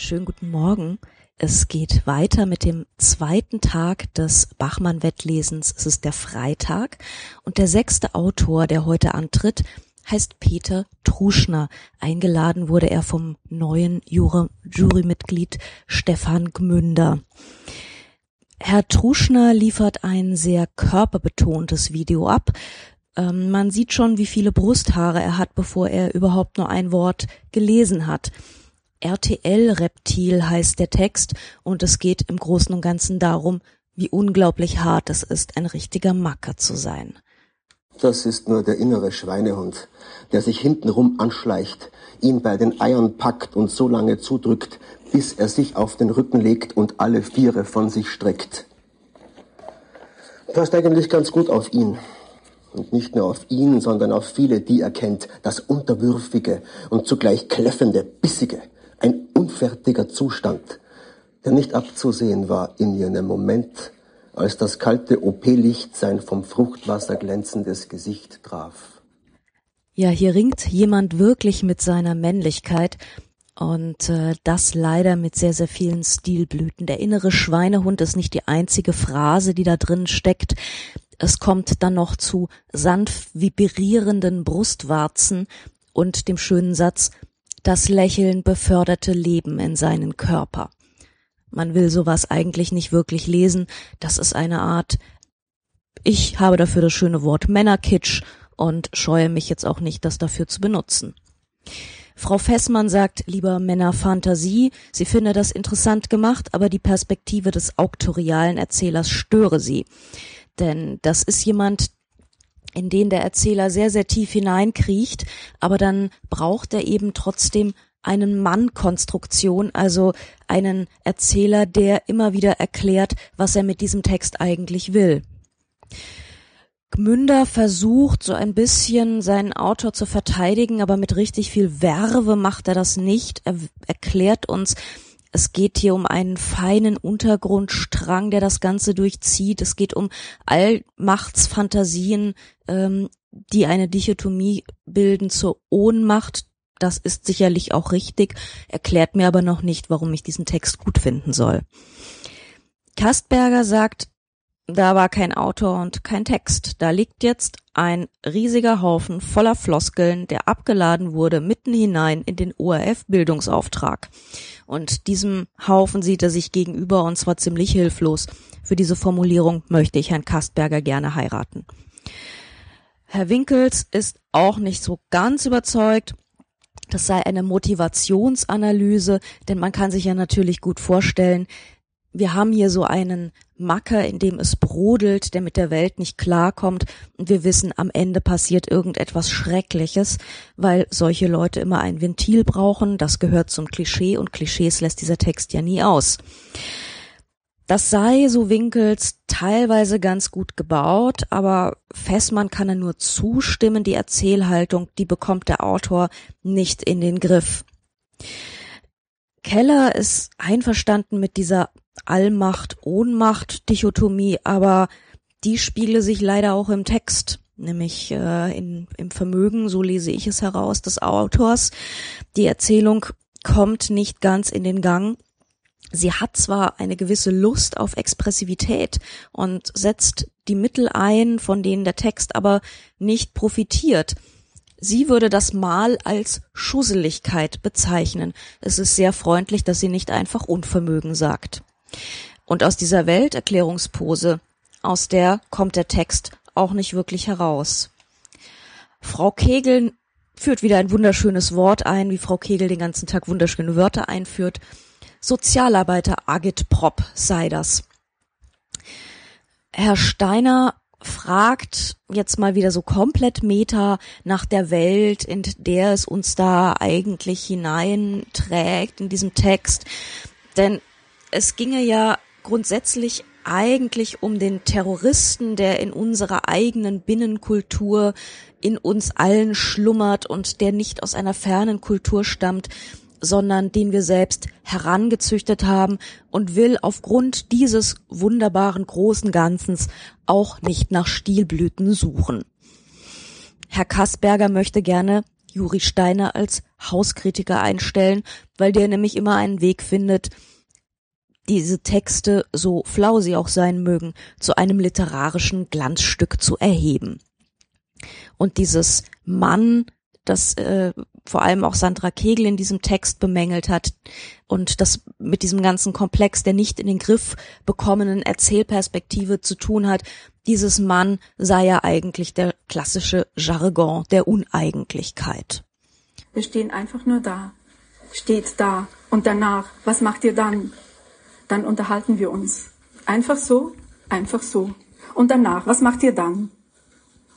Schönen guten Morgen. Es geht weiter mit dem zweiten Tag des Bachmann-Wettlesens. Es ist der Freitag und der sechste Autor, der heute antritt, heißt Peter Truschner. Eingeladen wurde er vom neuen Jurymitglied Stefan Gmünder. Herr Truschner liefert ein sehr körperbetontes Video ab. Ähm, man sieht schon, wie viele Brusthaare er hat, bevor er überhaupt nur ein Wort gelesen hat. RTL-Reptil heißt der Text und es geht im Großen und Ganzen darum, wie unglaublich hart es ist, ein richtiger Macker zu sein. Das ist nur der innere Schweinehund, der sich hintenrum anschleicht, ihn bei den Eiern packt und so lange zudrückt, bis er sich auf den Rücken legt und alle Viere von sich streckt. Passt eigentlich ganz gut auf ihn. Und nicht nur auf ihn, sondern auf viele, die er kennt, das unterwürfige und zugleich kläffende, bissige, ein unfertiger Zustand, der nicht abzusehen war in jenem Moment, als das kalte OP-Licht sein vom Fruchtwasser glänzendes Gesicht traf. Ja, hier ringt jemand wirklich mit seiner Männlichkeit und äh, das leider mit sehr, sehr vielen Stilblüten. Der innere Schweinehund ist nicht die einzige Phrase, die da drin steckt. Es kommt dann noch zu sanft vibrierenden Brustwarzen und dem schönen Satz, das Lächeln beförderte Leben in seinen Körper. Man will sowas eigentlich nicht wirklich lesen. Das ist eine Art, ich habe dafür das schöne Wort Männerkitsch und scheue mich jetzt auch nicht, das dafür zu benutzen. Frau Fessmann sagt lieber Männerfantasie. Sie finde das interessant gemacht, aber die Perspektive des auktorialen Erzählers störe sie. Denn das ist jemand, in den der Erzähler sehr, sehr tief hineinkriecht, aber dann braucht er eben trotzdem einen Mann-Konstruktion, also einen Erzähler, der immer wieder erklärt, was er mit diesem Text eigentlich will. Gmünder versucht so ein bisschen seinen Autor zu verteidigen, aber mit richtig viel Werbe macht er das nicht. Er erklärt uns, es geht hier um einen feinen Untergrundstrang, der das Ganze durchzieht. Es geht um Allmachtsfantasien, ähm, die eine Dichotomie bilden zur Ohnmacht. Das ist sicherlich auch richtig, erklärt mir aber noch nicht, warum ich diesen Text gut finden soll. Kastberger sagt, da war kein Autor und kein Text. Da liegt jetzt ein riesiger Haufen voller Floskeln, der abgeladen wurde mitten hinein in den ORF-Bildungsauftrag. Und diesem Haufen sieht er sich gegenüber und zwar ziemlich hilflos. Für diese Formulierung möchte ich Herrn Kastberger gerne heiraten. Herr Winkels ist auch nicht so ganz überzeugt. Das sei eine Motivationsanalyse, denn man kann sich ja natürlich gut vorstellen, wir haben hier so einen Macker, in dem es brodelt, der mit der Welt nicht klarkommt und wir wissen, am Ende passiert irgendetwas Schreckliches, weil solche Leute immer ein Ventil brauchen, das gehört zum Klischee und Klischees lässt dieser Text ja nie aus. Das sei, so Winkels, teilweise ganz gut gebaut, aber Fessmann kann er nur zustimmen, die Erzählhaltung, die bekommt der Autor nicht in den Griff. Keller ist einverstanden mit dieser Allmacht-Ohnmacht-Dichotomie, aber die spiele sich leider auch im Text, nämlich äh, in, im Vermögen, so lese ich es heraus, des Autors. Die Erzählung kommt nicht ganz in den Gang. Sie hat zwar eine gewisse Lust auf Expressivität und setzt die Mittel ein, von denen der Text aber nicht profitiert. Sie würde das Mal als Schusseligkeit bezeichnen. Es ist sehr freundlich, dass sie nicht einfach Unvermögen sagt. Und aus dieser Welterklärungspose, aus der kommt der Text auch nicht wirklich heraus. Frau Kegel führt wieder ein wunderschönes Wort ein, wie Frau Kegel den ganzen Tag wunderschöne Wörter einführt. Sozialarbeiter Agitprop sei das. Herr Steiner fragt jetzt mal wieder so komplett meta nach der Welt, in der es uns da eigentlich hineinträgt in diesem Text. Denn es ginge ja grundsätzlich eigentlich um den Terroristen, der in unserer eigenen Binnenkultur in uns allen schlummert und der nicht aus einer fernen Kultur stammt, sondern den wir selbst herangezüchtet haben und will aufgrund dieses wunderbaren großen Ganzens auch nicht nach Stilblüten suchen. Herr Kassberger möchte gerne Juri Steiner als Hauskritiker einstellen, weil der nämlich immer einen Weg findet, diese Texte, so flau sie auch sein mögen, zu einem literarischen Glanzstück zu erheben. Und dieses Mann, das äh, vor allem auch Sandra Kegel in diesem Text bemängelt hat und das mit diesem ganzen Komplex der nicht in den Griff bekommenen Erzählperspektive zu tun hat, dieses Mann sei ja eigentlich der klassische Jargon der Uneigentlichkeit. Wir stehen einfach nur da, steht da und danach, was macht ihr dann? Dann unterhalten wir uns. Einfach so, einfach so. Und danach, was macht ihr dann?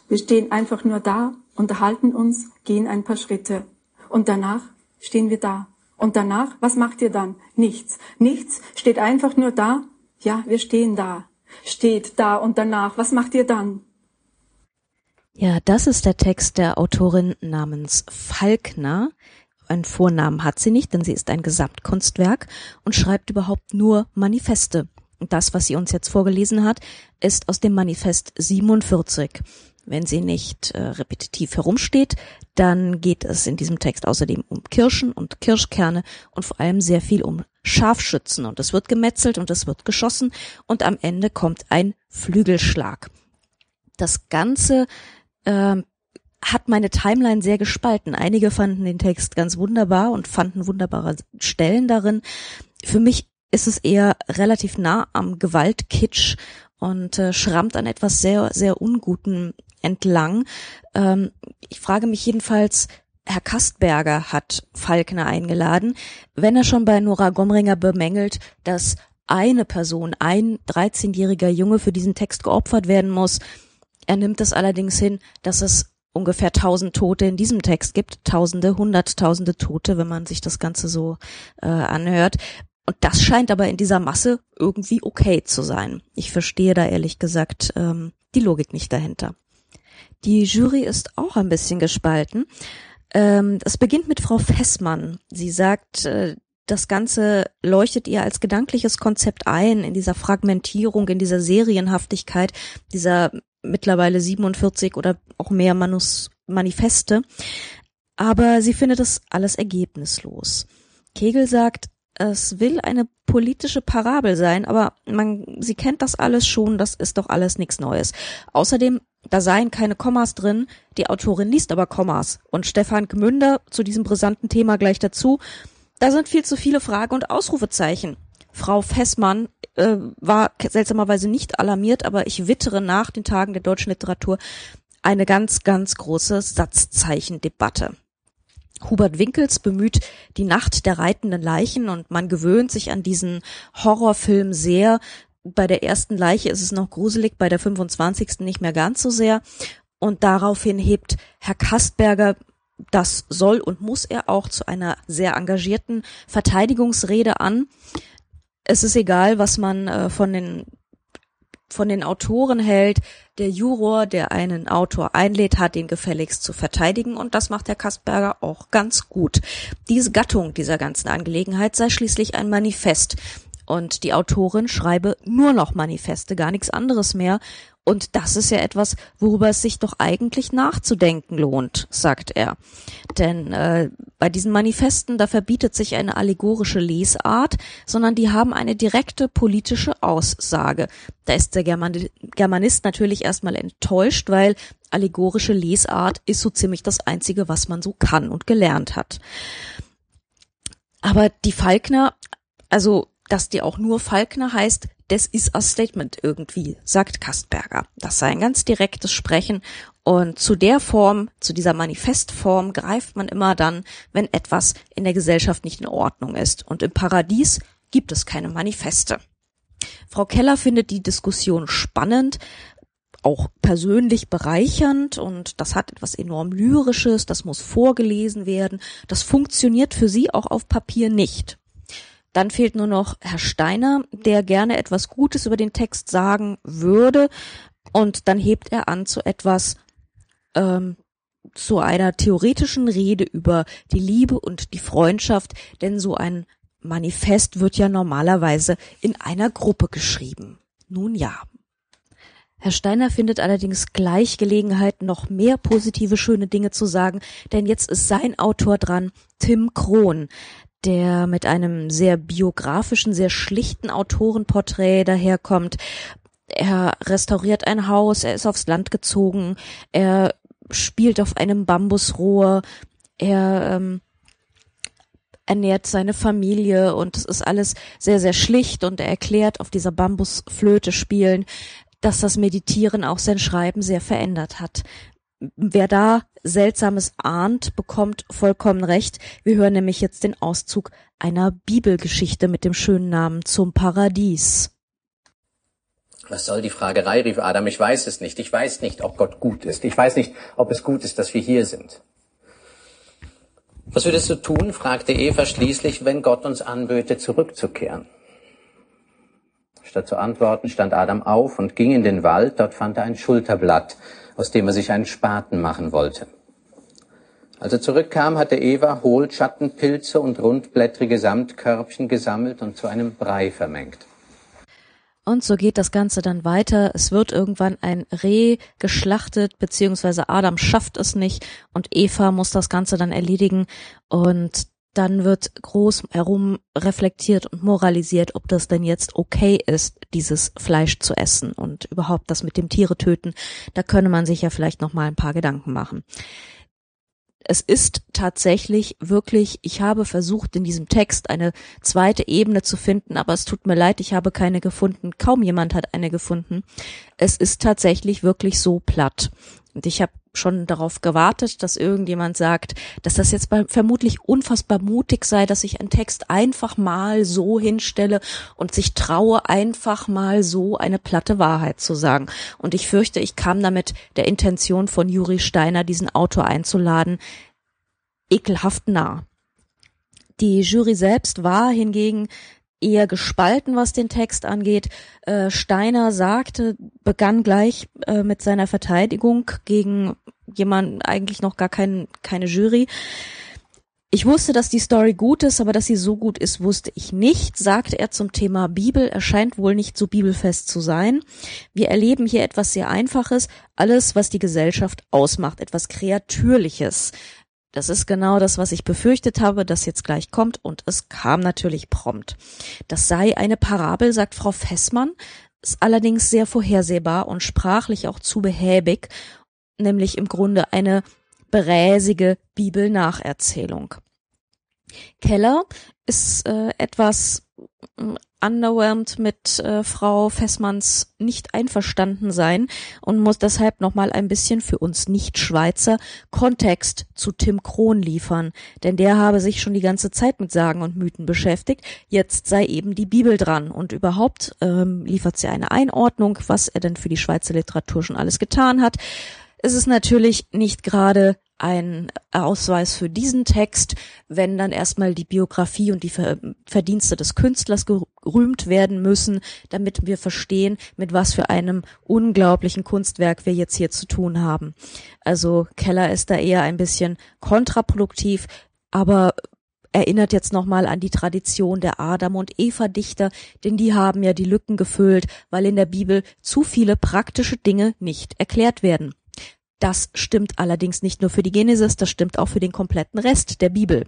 Wir stehen einfach nur da, unterhalten uns, gehen ein paar Schritte. Und danach stehen wir da. Und danach, was macht ihr dann? Nichts. Nichts steht einfach nur da. Ja, wir stehen da. Steht da und danach, was macht ihr dann? Ja, das ist der Text der Autorin namens Falkner. Einen Vornamen hat sie nicht, denn sie ist ein Gesamtkunstwerk und schreibt überhaupt nur Manifeste. Und das, was sie uns jetzt vorgelesen hat, ist aus dem Manifest 47. Wenn sie nicht äh, repetitiv herumsteht, dann geht es in diesem Text außerdem um Kirschen und Kirschkerne und vor allem sehr viel um Scharfschützen. Und es wird gemetzelt und es wird geschossen und am Ende kommt ein Flügelschlag. Das Ganze äh, hat meine Timeline sehr gespalten. Einige fanden den Text ganz wunderbar und fanden wunderbare Stellen darin. Für mich ist es eher relativ nah am Gewaltkitsch und äh, schrammt an etwas sehr, sehr Unguten entlang. Ähm, ich frage mich jedenfalls, Herr Kastberger hat Falkner eingeladen, wenn er schon bei Nora Gomringer bemängelt, dass eine Person, ein 13-jähriger Junge für diesen Text geopfert werden muss. Er nimmt es allerdings hin, dass es ungefähr tausend Tote in diesem Text gibt, tausende, hunderttausende Tote, wenn man sich das Ganze so äh, anhört. Und das scheint aber in dieser Masse irgendwie okay zu sein. Ich verstehe da ehrlich gesagt ähm, die Logik nicht dahinter. Die Jury ist auch ein bisschen gespalten. Ähm, es beginnt mit Frau Fessmann. Sie sagt, äh, das Ganze leuchtet ihr als gedankliches Konzept ein in dieser Fragmentierung, in dieser Serienhaftigkeit, dieser mittlerweile 47 oder auch mehr Manus Manifeste. Aber sie findet das alles ergebnislos. Kegel sagt, es will eine politische Parabel sein, aber man, sie kennt das alles schon, das ist doch alles nichts Neues. Außerdem, da seien keine Kommas drin, die Autorin liest aber Kommas. Und Stefan Gmünder zu diesem brisanten Thema gleich dazu, da sind viel zu viele Frage- und Ausrufezeichen. Frau Fessmann äh, war seltsamerweise nicht alarmiert, aber ich wittere nach den Tagen der deutschen Literatur eine ganz, ganz große Satzzeichendebatte. Hubert Winkels bemüht die Nacht der reitenden Leichen und man gewöhnt sich an diesen Horrorfilm sehr. Bei der ersten Leiche ist es noch gruselig, bei der 25. nicht mehr ganz so sehr. Und daraufhin hebt Herr Kastberger das soll und muss er auch zu einer sehr engagierten Verteidigungsrede an. Es ist egal, was man äh, von den von den Autoren hält. Der Juror, der einen Autor einlädt, hat ihn gefälligst zu verteidigen und das macht Herr Kastberger auch ganz gut. Diese Gattung dieser ganzen Angelegenheit sei schließlich ein Manifest. Und die Autorin schreibe nur noch Manifeste, gar nichts anderes mehr. Und das ist ja etwas, worüber es sich doch eigentlich nachzudenken lohnt, sagt er. Denn äh, bei diesen Manifesten, da verbietet sich eine allegorische Lesart, sondern die haben eine direkte politische Aussage. Da ist der German Germanist natürlich erstmal enttäuscht, weil allegorische Lesart ist so ziemlich das Einzige, was man so kann und gelernt hat. Aber die Falkner, also dass die auch nur Falkner heißt, das ist a Statement irgendwie, sagt Kastberger. Das sei ein ganz direktes Sprechen und zu der Form, zu dieser Manifestform greift man immer dann, wenn etwas in der Gesellschaft nicht in Ordnung ist. Und im Paradies gibt es keine Manifeste. Frau Keller findet die Diskussion spannend, auch persönlich bereichernd und das hat etwas enorm Lyrisches, das muss vorgelesen werden. Das funktioniert für sie auch auf Papier nicht. Dann fehlt nur noch Herr Steiner, der gerne etwas Gutes über den Text sagen würde. Und dann hebt er an zu etwas, ähm, zu einer theoretischen Rede über die Liebe und die Freundschaft, denn so ein Manifest wird ja normalerweise in einer Gruppe geschrieben. Nun ja. Herr Steiner findet allerdings gleich Gelegenheit, noch mehr positive, schöne Dinge zu sagen, denn jetzt ist sein Autor dran, Tim Krohn, der mit einem sehr biografischen, sehr schlichten Autorenporträt daherkommt. Er restauriert ein Haus, er ist aufs Land gezogen, er spielt auf einem Bambusrohr, er ähm, ernährt seine Familie und es ist alles sehr, sehr schlicht und er erklärt auf dieser Bambusflöte spielen, dass das Meditieren auch sein Schreiben sehr verändert hat. Wer da Seltsames ahnt, bekommt vollkommen recht. Wir hören nämlich jetzt den Auszug einer Bibelgeschichte mit dem schönen Namen zum Paradies. Was soll die Fragerei, rief Adam, ich weiß es nicht. Ich weiß nicht, ob Gott gut ist. Ich weiß nicht, ob es gut ist, dass wir hier sind. Was würdest du tun, fragte Eva schließlich, wenn Gott uns anböte, zurückzukehren? Statt zu antworten, stand Adam auf und ging in den Wald. Dort fand er ein Schulterblatt, aus dem er sich einen Spaten machen wollte. Als er zurückkam, hatte Eva Hohlschattenpilze und rundblättrige Samtkörbchen gesammelt und zu einem Brei vermengt. Und so geht das Ganze dann weiter. Es wird irgendwann ein Reh geschlachtet, beziehungsweise Adam schafft es nicht und Eva muss das Ganze dann erledigen. Und dann wird groß herum reflektiert und moralisiert, ob das denn jetzt okay ist, dieses Fleisch zu essen und überhaupt das mit dem Tiere töten. Da könne man sich ja vielleicht noch mal ein paar Gedanken machen. Es ist tatsächlich wirklich, ich habe versucht in diesem Text eine zweite Ebene zu finden, aber es tut mir leid, ich habe keine gefunden. Kaum jemand hat eine gefunden. Es ist tatsächlich wirklich so platt. Und ich habe schon darauf gewartet, dass irgendjemand sagt, dass das jetzt vermutlich unfassbar mutig sei, dass ich einen Text einfach mal so hinstelle und sich traue, einfach mal so eine platte Wahrheit zu sagen. Und ich fürchte, ich kam damit der Intention von Juri Steiner, diesen Autor einzuladen, ekelhaft nah. Die Jury selbst war hingegen eher gespalten, was den Text angeht. Äh, Steiner sagte, begann gleich äh, mit seiner Verteidigung gegen jemanden, eigentlich noch gar kein, keine Jury. Ich wusste, dass die Story gut ist, aber dass sie so gut ist, wusste ich nicht, sagte er zum Thema Bibel. Er scheint wohl nicht so bibelfest zu sein. Wir erleben hier etwas sehr Einfaches, alles, was die Gesellschaft ausmacht, etwas Kreatürliches. Das ist genau das, was ich befürchtet habe, das jetzt gleich kommt und es kam natürlich prompt. Das sei eine Parabel, sagt Frau Fessmann, ist allerdings sehr vorhersehbar und sprachlich auch zu behäbig, nämlich im Grunde eine bräsige Bibelnacherzählung. Keller ist äh, etwas underwhelmed mit äh, Frau Fessmanns nicht einverstanden sein und muss deshalb nochmal ein bisschen für uns Nicht-Schweizer Kontext zu Tim Krohn liefern, denn der habe sich schon die ganze Zeit mit Sagen und Mythen beschäftigt, jetzt sei eben die Bibel dran. Und überhaupt ähm, liefert sie eine Einordnung, was er denn für die Schweizer Literatur schon alles getan hat. Es ist natürlich nicht gerade ein Ausweis für diesen Text, wenn dann erstmal die Biografie und die Verdienste des Künstlers gerühmt werden müssen, damit wir verstehen, mit was für einem unglaublichen Kunstwerk wir jetzt hier zu tun haben. Also Keller ist da eher ein bisschen kontraproduktiv, aber erinnert jetzt nochmal an die Tradition der Adam und Eva Dichter, denn die haben ja die Lücken gefüllt, weil in der Bibel zu viele praktische Dinge nicht erklärt werden. Das stimmt allerdings nicht nur für die Genesis, das stimmt auch für den kompletten Rest der Bibel.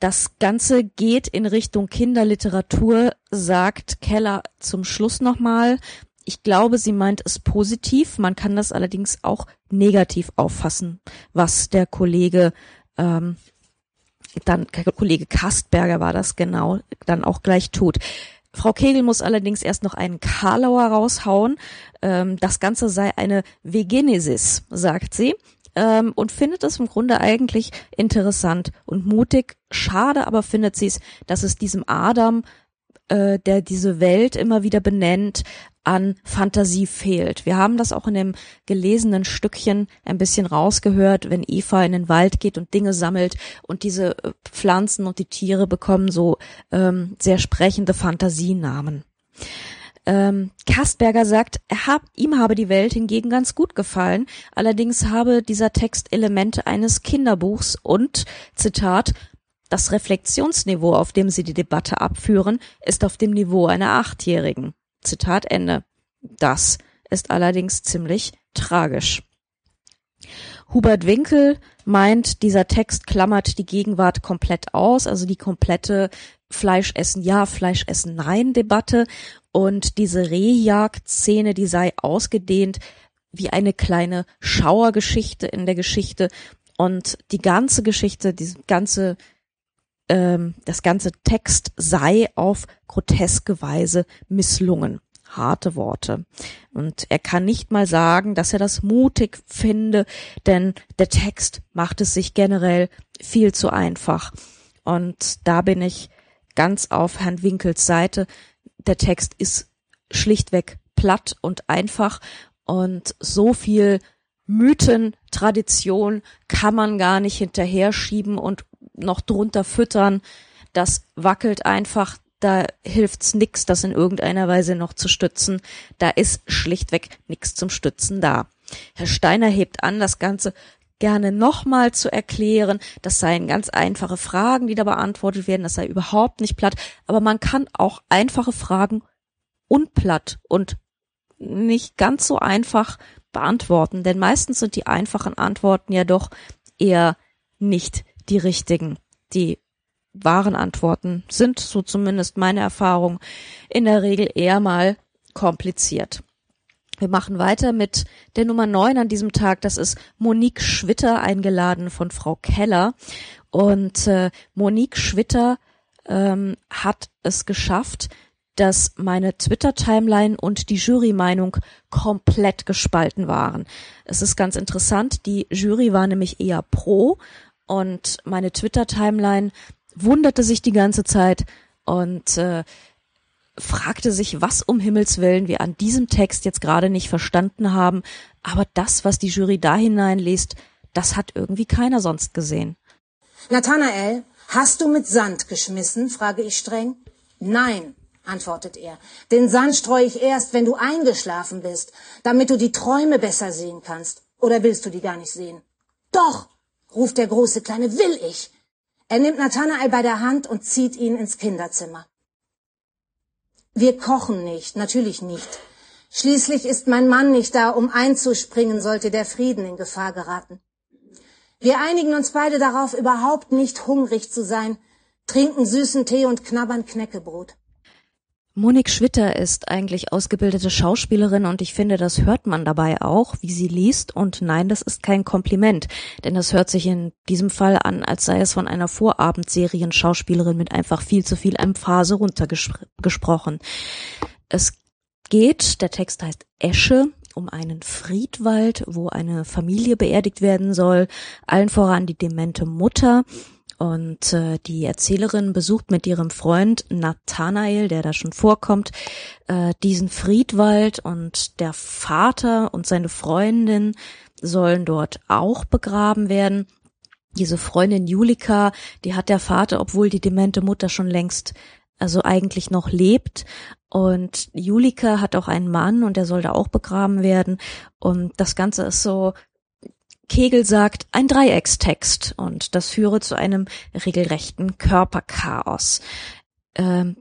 Das Ganze geht in Richtung Kinderliteratur, sagt Keller zum Schluss nochmal. Ich glaube, sie meint es positiv. Man kann das allerdings auch negativ auffassen, was der Kollege ähm, dann Kollege Kastberger war das genau, dann auch gleich tut. Frau Kegel muss allerdings erst noch einen Karlauer raushauen. Ähm, das Ganze sei eine Vegenesis, sagt sie. Ähm, und findet es im Grunde eigentlich interessant und mutig. Schade aber findet sie es, dass es diesem Adam, äh, der diese Welt immer wieder benennt, an Fantasie fehlt. Wir haben das auch in dem gelesenen Stückchen ein bisschen rausgehört, wenn Eva in den Wald geht und Dinge sammelt und diese äh, Pflanzen und die Tiere bekommen so ähm, sehr sprechende Fantasienamen. Ähm, Kastberger sagt, er hab, ihm habe die Welt hingegen ganz gut gefallen, allerdings habe dieser Text Elemente eines Kinderbuchs und, Zitat, das Reflexionsniveau, auf dem sie die Debatte abführen, ist auf dem Niveau einer Achtjährigen. Zitat Ende. Das ist allerdings ziemlich tragisch. Hubert Winkel meint, dieser Text klammert die Gegenwart komplett aus, also die komplette Fleisch essen ja, Fleisch essen nein Debatte und diese Rehjagd-Szene, die sei ausgedehnt wie eine kleine Schauergeschichte in der Geschichte und die ganze Geschichte, diese ganze ähm, das ganze Text sei auf groteske Weise misslungen harte Worte. Und er kann nicht mal sagen, dass er das mutig finde, denn der Text macht es sich generell viel zu einfach. Und da bin ich ganz auf Herrn Winkels Seite. Der Text ist schlichtweg platt und einfach und so viel Mythen, Tradition kann man gar nicht hinterher schieben und noch drunter füttern. Das wackelt einfach da hilft's nix, das in irgendeiner Weise noch zu stützen. Da ist schlichtweg nix zum Stützen da. Herr Steiner hebt an, das Ganze gerne nochmal zu erklären. Das seien ganz einfache Fragen, die da beantwortet werden. Das sei überhaupt nicht platt. Aber man kann auch einfache Fragen unplatt und nicht ganz so einfach beantworten. Denn meistens sind die einfachen Antworten ja doch eher nicht die richtigen. Die wahren Antworten sind, so zumindest meine Erfahrung, in der Regel eher mal kompliziert. Wir machen weiter mit der Nummer 9 an diesem Tag. Das ist Monique Schwitter, eingeladen von Frau Keller. Und äh, Monique Schwitter ähm, hat es geschafft, dass meine Twitter-Timeline und die Jury-Meinung komplett gespalten waren. Es ist ganz interessant, die Jury war nämlich eher pro und meine Twitter-Timeline wunderte sich die ganze Zeit und äh, fragte sich, was um Himmels willen wir an diesem Text jetzt gerade nicht verstanden haben, aber das, was die Jury da hineinliest, das hat irgendwie keiner sonst gesehen. Nathanael, hast du mit Sand geschmissen? frage ich streng. Nein, antwortet er. Den Sand streue ich erst, wenn du eingeschlafen bist, damit du die Träume besser sehen kannst. Oder willst du die gar nicht sehen? Doch, ruft der große Kleine, will ich. Er nimmt Nathanael bei der Hand und zieht ihn ins Kinderzimmer. Wir kochen nicht, natürlich nicht. Schließlich ist mein Mann nicht da, um einzuspringen, sollte der Frieden in Gefahr geraten. Wir einigen uns beide darauf, überhaupt nicht hungrig zu sein, trinken süßen Tee und knabbern Knäckebrot. Monik Schwitter ist eigentlich ausgebildete Schauspielerin und ich finde, das hört man dabei auch, wie sie liest. Und nein, das ist kein Kompliment, denn das hört sich in diesem Fall an, als sei es von einer Vorabendserien-Schauspielerin mit einfach viel zu viel Emphase runtergesprochen. Es geht, der Text heißt Esche, um einen Friedwald, wo eine Familie beerdigt werden soll, allen voran die demente Mutter und äh, die Erzählerin besucht mit ihrem Freund Nathanael, der da schon vorkommt, äh, diesen Friedwald und der Vater und seine Freundin sollen dort auch begraben werden. Diese Freundin Julika, die hat der Vater, obwohl die demente Mutter schon längst also eigentlich noch lebt. Und Julika hat auch einen Mann und der soll da auch begraben werden. Und das Ganze ist so Kegel sagt ein Dreieckstext und das führe zu einem regelrechten Körperchaos. Ähm,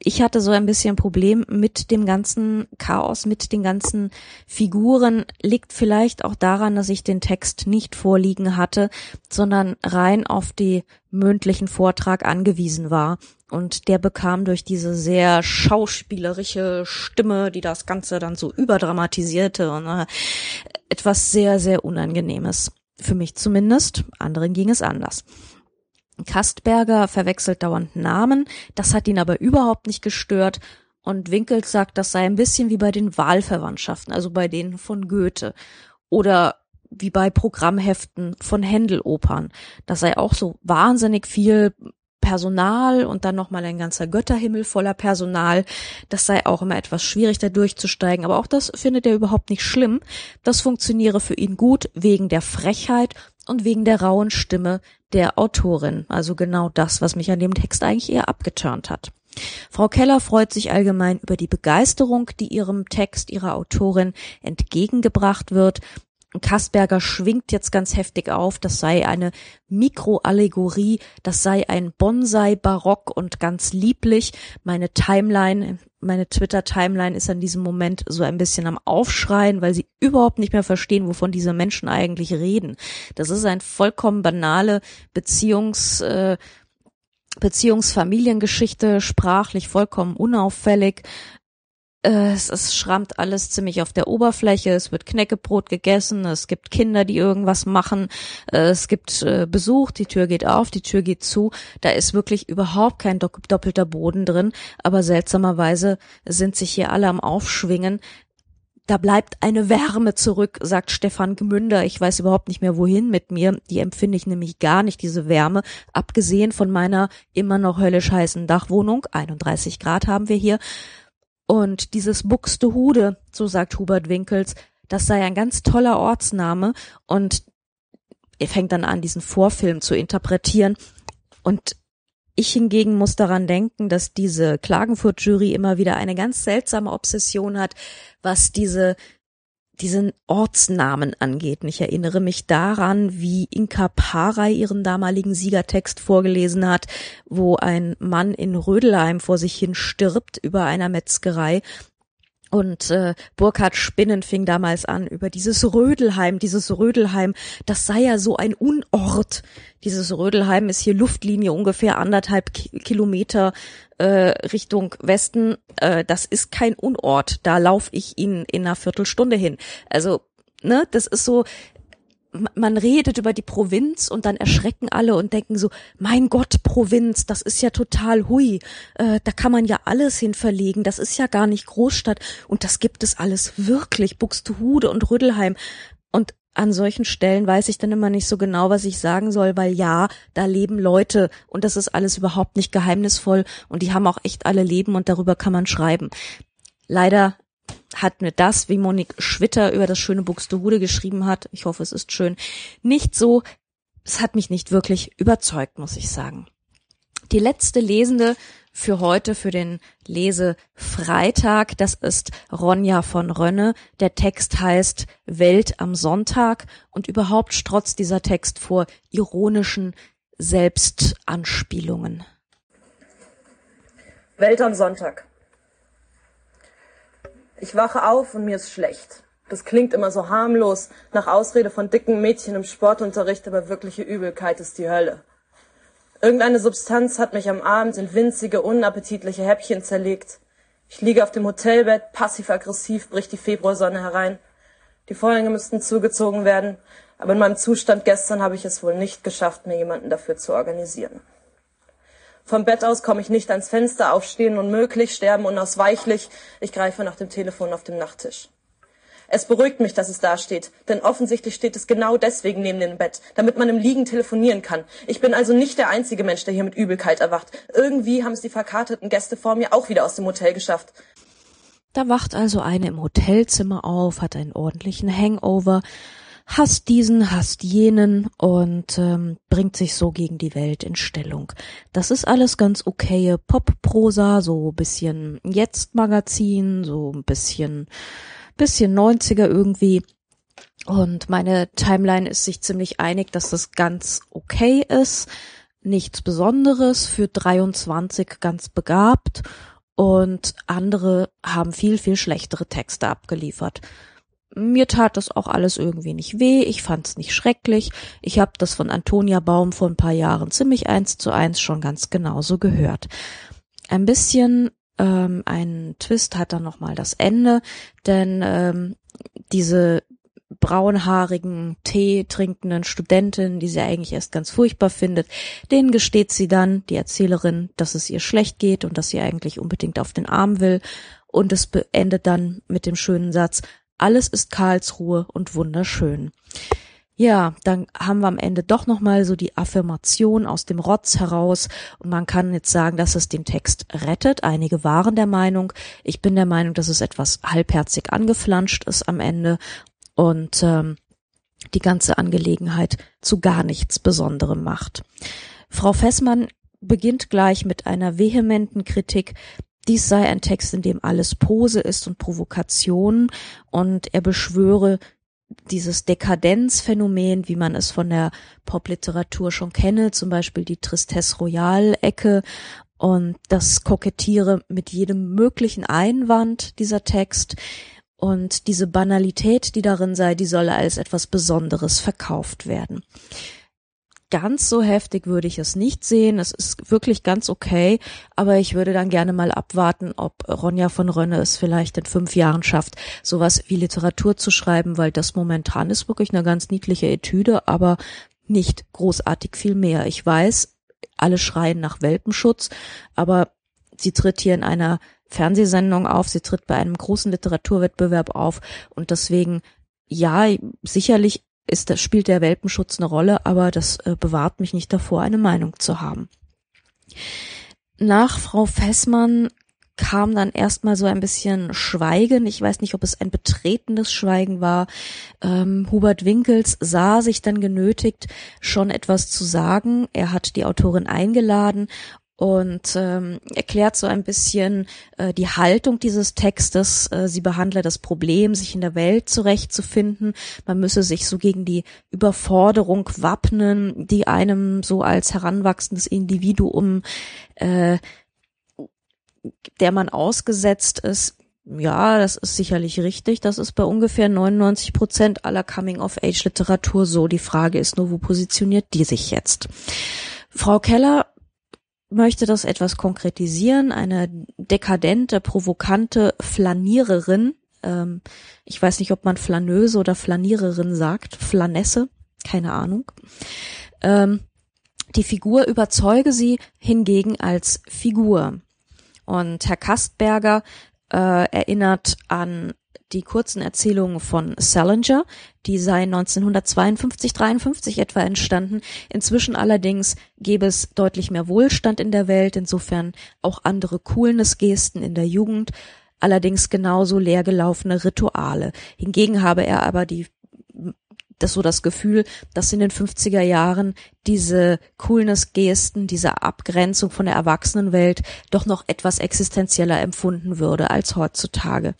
ich hatte so ein bisschen Problem mit dem ganzen Chaos, mit den ganzen Figuren, liegt vielleicht auch daran, dass ich den Text nicht vorliegen hatte, sondern rein auf die mündlichen Vortrag angewiesen war. Und der bekam durch diese sehr schauspielerische Stimme, die das Ganze dann so überdramatisierte, und, äh, etwas sehr, sehr Unangenehmes. Für mich zumindest. Anderen ging es anders. Kastberger verwechselt dauernd Namen. Das hat ihn aber überhaupt nicht gestört. Und Winkels sagt, das sei ein bisschen wie bei den Wahlverwandtschaften, also bei denen von Goethe. Oder wie bei Programmheften von Händelopern. Das sei auch so wahnsinnig viel Personal und dann nochmal ein ganzer Götterhimmel voller Personal. Das sei auch immer etwas schwierig, da durchzusteigen. Aber auch das findet er überhaupt nicht schlimm. Das funktioniere für ihn gut wegen der Frechheit und wegen der rauen Stimme der Autorin. Also genau das, was mich an dem Text eigentlich eher abgeturnt hat. Frau Keller freut sich allgemein über die Begeisterung, die ihrem Text, ihrer Autorin entgegengebracht wird Kasperger schwingt jetzt ganz heftig auf, das sei eine Mikroallegorie, das sei ein Bonsai-Barock und ganz lieblich. Meine Timeline, meine Twitter-Timeline ist an diesem Moment so ein bisschen am Aufschreien, weil sie überhaupt nicht mehr verstehen, wovon diese Menschen eigentlich reden. Das ist ein vollkommen banale Beziehungs, äh, Beziehungsfamiliengeschichte, sprachlich vollkommen unauffällig. Äh, es, es schrammt alles ziemlich auf der Oberfläche, es wird Knäckebrot gegessen, es gibt Kinder, die irgendwas machen, äh, es gibt äh, Besuch, die Tür geht auf, die Tür geht zu, da ist wirklich überhaupt kein doppelter Boden drin, aber seltsamerweise sind sich hier alle am Aufschwingen. Da bleibt eine Wärme zurück, sagt Stefan Gmünder. Ich weiß überhaupt nicht mehr wohin mit mir. Die empfinde ich nämlich gar nicht, diese Wärme. Abgesehen von meiner immer noch höllisch heißen Dachwohnung. 31 Grad haben wir hier. Und dieses Buxtehude, so sagt Hubert Winkels, das sei ein ganz toller Ortsname und er fängt dann an, diesen Vorfilm zu interpretieren. Und ich hingegen muss daran denken, dass diese Klagenfurt-Jury immer wieder eine ganz seltsame Obsession hat, was diese diesen Ortsnamen angeht. Und ich erinnere mich daran, wie Inka Parey ihren damaligen Siegertext vorgelesen hat, wo ein Mann in Rödelheim vor sich hin stirbt über einer Metzgerei und äh, Burkhard Spinnen fing damals an über dieses Rödelheim, dieses Rödelheim, das sei ja so ein Unort. Dieses Rödelheim ist hier Luftlinie ungefähr anderthalb Kilometer äh, Richtung Westen. Äh, das ist kein Unort. Da laufe ich Ihnen in einer Viertelstunde hin. Also, ne, das ist so, man redet über die Provinz und dann erschrecken alle und denken so, mein Gott, Provinz, das ist ja total hui, äh, da kann man ja alles hin verlegen, das ist ja gar nicht Großstadt und das gibt es alles wirklich, Buxtehude und Rüddelheim. Und an solchen Stellen weiß ich dann immer nicht so genau, was ich sagen soll, weil ja, da leben Leute und das ist alles überhaupt nicht geheimnisvoll und die haben auch echt alle Leben und darüber kann man schreiben. Leider hat mir das, wie Monique Schwitter über das schöne Buxtehude geschrieben hat, ich hoffe, es ist schön, nicht so, es hat mich nicht wirklich überzeugt, muss ich sagen. Die letzte Lesende für heute, für den Lesefreitag, das ist Ronja von Rönne. Der Text heißt Welt am Sonntag und überhaupt strotzt dieser Text vor ironischen Selbstanspielungen. Welt am Sonntag. Ich wache auf und mir ist schlecht. Das klingt immer so harmlos, nach Ausrede von dicken Mädchen im Sportunterricht, aber wirkliche Übelkeit ist die Hölle. Irgendeine Substanz hat mich am Abend in winzige, unappetitliche Häppchen zerlegt. Ich liege auf dem Hotelbett, passiv-aggressiv bricht die Februarsonne herein. Die Vorhänge müssten zugezogen werden, aber in meinem Zustand gestern habe ich es wohl nicht geschafft, mir jemanden dafür zu organisieren. Vom Bett aus komme ich nicht ans Fenster, aufstehen unmöglich, sterben unausweichlich. Ich greife nach dem Telefon auf dem Nachttisch. Es beruhigt mich, dass es da steht, denn offensichtlich steht es genau deswegen neben dem Bett, damit man im Liegen telefonieren kann. Ich bin also nicht der einzige Mensch, der hier mit Übelkeit erwacht. Irgendwie haben es die verkaterten Gäste vor mir auch wieder aus dem Hotel geschafft. Da wacht also eine im Hotelzimmer auf, hat einen ordentlichen Hangover, hasst diesen, hasst jenen und ähm, bringt sich so gegen die Welt in Stellung. Das ist alles ganz okay Pop-Prosa, so bisschen Jetzt-Magazin, so ein bisschen, bisschen 90er irgendwie. Und meine Timeline ist sich ziemlich einig, dass das ganz okay ist. Nichts Besonderes, für 23 ganz begabt und andere haben viel, viel schlechtere Texte abgeliefert mir tat das auch alles irgendwie nicht weh, ich fand's nicht schrecklich. Ich habe das von Antonia Baum vor ein paar Jahren ziemlich eins zu eins schon ganz genauso gehört. Ein bisschen ähm, ein Twist hat dann nochmal das Ende, denn ähm, diese braunhaarigen, Tee trinkenden Studentin, die sie eigentlich erst ganz furchtbar findet, denen gesteht sie dann, die Erzählerin, dass es ihr schlecht geht und dass sie eigentlich unbedingt auf den Arm will. Und es beendet dann mit dem schönen Satz, alles ist Karlsruhe und wunderschön. Ja, dann haben wir am Ende doch nochmal so die Affirmation aus dem Rotz heraus und man kann jetzt sagen, dass es den Text rettet. Einige waren der Meinung, ich bin der Meinung, dass es etwas halbherzig angeflanscht ist am Ende und ähm, die ganze Angelegenheit zu gar nichts Besonderem macht. Frau Fessmann beginnt gleich mit einer vehementen Kritik dies sei ein Text, in dem alles Pose ist und Provokation. Und er beschwöre dieses Dekadenzphänomen, wie man es von der Popliteratur schon kenne, zum Beispiel die Tristesse Royale-Ecke. Und das Kokettiere mit jedem möglichen Einwand dieser Text. Und diese Banalität, die darin sei, die solle als etwas Besonderes verkauft werden ganz so heftig würde ich es nicht sehen. Es ist wirklich ganz okay, aber ich würde dann gerne mal abwarten, ob Ronja von Rönne es vielleicht in fünf Jahren schafft, sowas wie Literatur zu schreiben, weil das momentan ist wirklich eine ganz niedliche Etüde, aber nicht großartig viel mehr. Ich weiß, alle schreien nach Welpenschutz, aber sie tritt hier in einer Fernsehsendung auf, sie tritt bei einem großen Literaturwettbewerb auf und deswegen ja, sicherlich ist, das spielt der Welpenschutz eine Rolle, aber das äh, bewahrt mich nicht davor, eine Meinung zu haben. Nach Frau Fessmann kam dann erstmal so ein bisschen Schweigen. Ich weiß nicht, ob es ein betretenes Schweigen war. Ähm, Hubert Winkels sah sich dann genötigt, schon etwas zu sagen. Er hat die Autorin eingeladen und ähm, erklärt so ein bisschen äh, die Haltung dieses Textes. Äh, sie behandle das Problem, sich in der Welt zurechtzufinden. Man müsse sich so gegen die Überforderung wappnen, die einem so als heranwachsendes Individuum, äh, der man ausgesetzt ist, ja, das ist sicherlich richtig. Das ist bei ungefähr 99 Prozent aller Coming-of-Age-Literatur so. Die Frage ist nur, wo positioniert die sich jetzt? Frau Keller möchte das etwas konkretisieren. Eine dekadente, provokante Flaniererin. Ähm, ich weiß nicht, ob man Flaneuse oder Flaniererin sagt. Flanesse, keine Ahnung. Ähm, die Figur überzeuge sie hingegen als Figur. Und Herr Kastberger äh, erinnert an die kurzen Erzählungen von Salinger, die seien 1952, 53 etwa entstanden. Inzwischen allerdings gäbe es deutlich mehr Wohlstand in der Welt, insofern auch andere Coolness-Gesten in der Jugend, allerdings genauso leergelaufene Rituale. Hingegen habe er aber die das so das Gefühl, dass in den 50er Jahren diese Coolness-Gesten, diese Abgrenzung von der Erwachsenenwelt doch noch etwas existenzieller empfunden würde als heutzutage.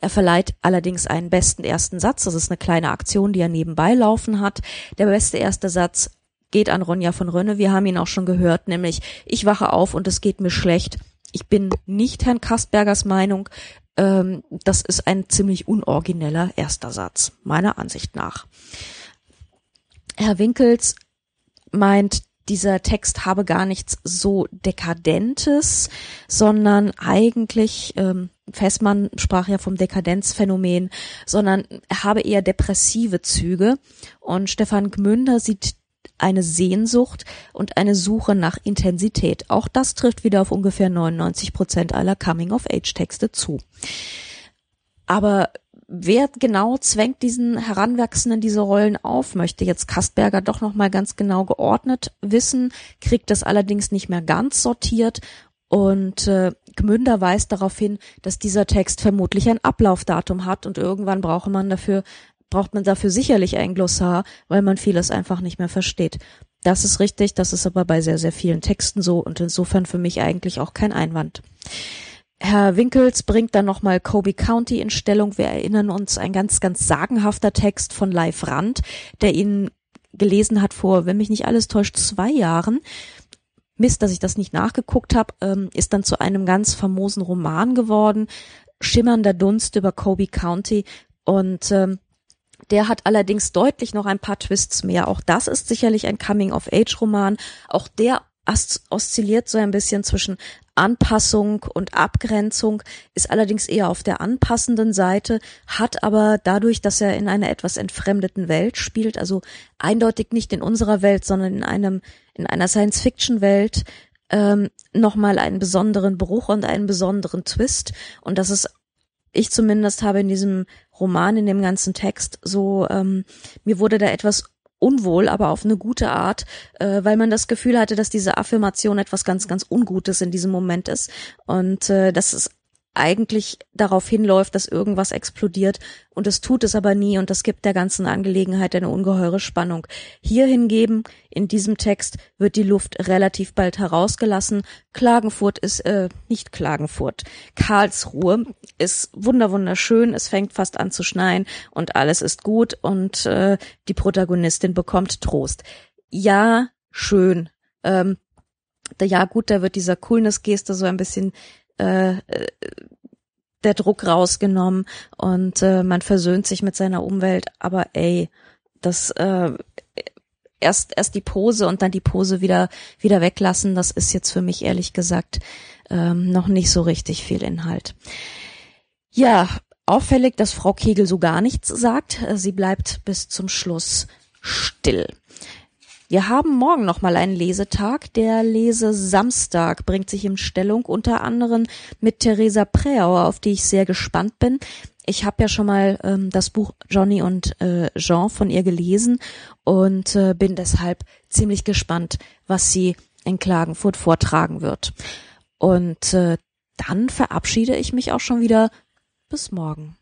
Er verleiht allerdings einen besten ersten Satz. Das ist eine kleine Aktion, die er nebenbei laufen hat. Der beste erste Satz geht an Ronja von Rönne. Wir haben ihn auch schon gehört, nämlich ich wache auf und es geht mir schlecht. Ich bin nicht Herrn Kastbergers Meinung. Ähm, das ist ein ziemlich unorigineller erster Satz, meiner Ansicht nach. Herr Winkels meint, dieser Text habe gar nichts so Dekadentes, sondern eigentlich, ähm, Fessmann sprach ja vom Dekadenzphänomen, sondern er habe eher depressive Züge. Und Stefan Gmünder sieht eine Sehnsucht und eine Suche nach Intensität. Auch das trifft wieder auf ungefähr 99 Prozent aller Coming-of-Age-Texte zu. Aber wer genau zwängt diesen Heranwachsenden diese Rollen auf? Möchte jetzt Kastberger doch noch mal ganz genau geordnet wissen, kriegt das allerdings nicht mehr ganz sortiert und äh, Gmünder weist darauf hin, dass dieser Text vermutlich ein Ablaufdatum hat und irgendwann brauche man dafür braucht man dafür sicherlich ein Glossar, weil man vieles einfach nicht mehr versteht. Das ist richtig, das ist aber bei sehr, sehr vielen Texten so und insofern für mich eigentlich auch kein Einwand. Herr Winkels bringt dann nochmal Kobe County in Stellung. Wir erinnern uns, ein ganz, ganz sagenhafter Text von Leif Rand, der ihn gelesen hat vor, wenn mich nicht alles täuscht, zwei Jahren. Mist, dass ich das nicht nachgeguckt habe, ähm, ist dann zu einem ganz famosen Roman geworden. Schimmernder Dunst über Kobe County. Und ähm, der hat allerdings deutlich noch ein paar Twists mehr. Auch das ist sicherlich ein Coming-of-Age-Roman. Auch der oszilliert so ein bisschen zwischen Anpassung und Abgrenzung, ist allerdings eher auf der anpassenden Seite, hat aber dadurch, dass er in einer etwas entfremdeten Welt spielt, also eindeutig nicht in unserer Welt, sondern in einem, in einer Science-Fiction-Welt, ähm, nochmal einen besonderen Bruch und einen besonderen Twist. Und das ist, ich zumindest habe in diesem Roman, in dem ganzen Text so, ähm, mir wurde da etwas unwohl, aber auf eine gute Art, äh, weil man das Gefühl hatte, dass diese Affirmation etwas ganz, ganz Ungutes in diesem Moment ist. Und äh, dass es eigentlich darauf hinläuft, dass irgendwas explodiert und es tut es aber nie und das gibt der ganzen Angelegenheit eine ungeheure Spannung. Hier hingeben, in diesem Text wird die Luft relativ bald herausgelassen. Klagenfurt ist, äh, nicht Klagenfurt, Karlsruhe ist wunderwunderschön, es fängt fast an zu schneien und alles ist gut und äh, die Protagonistin bekommt Trost. Ja, schön. Ähm, ja gut, da wird dieser Coolness-Geste so ein bisschen äh, der Druck rausgenommen und äh, man versöhnt sich mit seiner Umwelt, aber ey, das äh, erst erst die Pose und dann die Pose wieder wieder weglassen, das ist jetzt für mich ehrlich gesagt ähm, noch nicht so richtig viel Inhalt. Ja, auffällig, dass Frau Kegel so gar nichts sagt. Sie bleibt bis zum Schluss still. Wir haben morgen noch mal einen Lesetag. Der Lesesamstag bringt sich in Stellung unter anderem mit Theresa Präauer, auf die ich sehr gespannt bin. Ich habe ja schon mal ähm, das Buch Johnny und äh, Jean von ihr gelesen und äh, bin deshalb ziemlich gespannt, was sie in Klagenfurt vortragen wird. Und äh, dann verabschiede ich mich auch schon wieder. Bis morgen.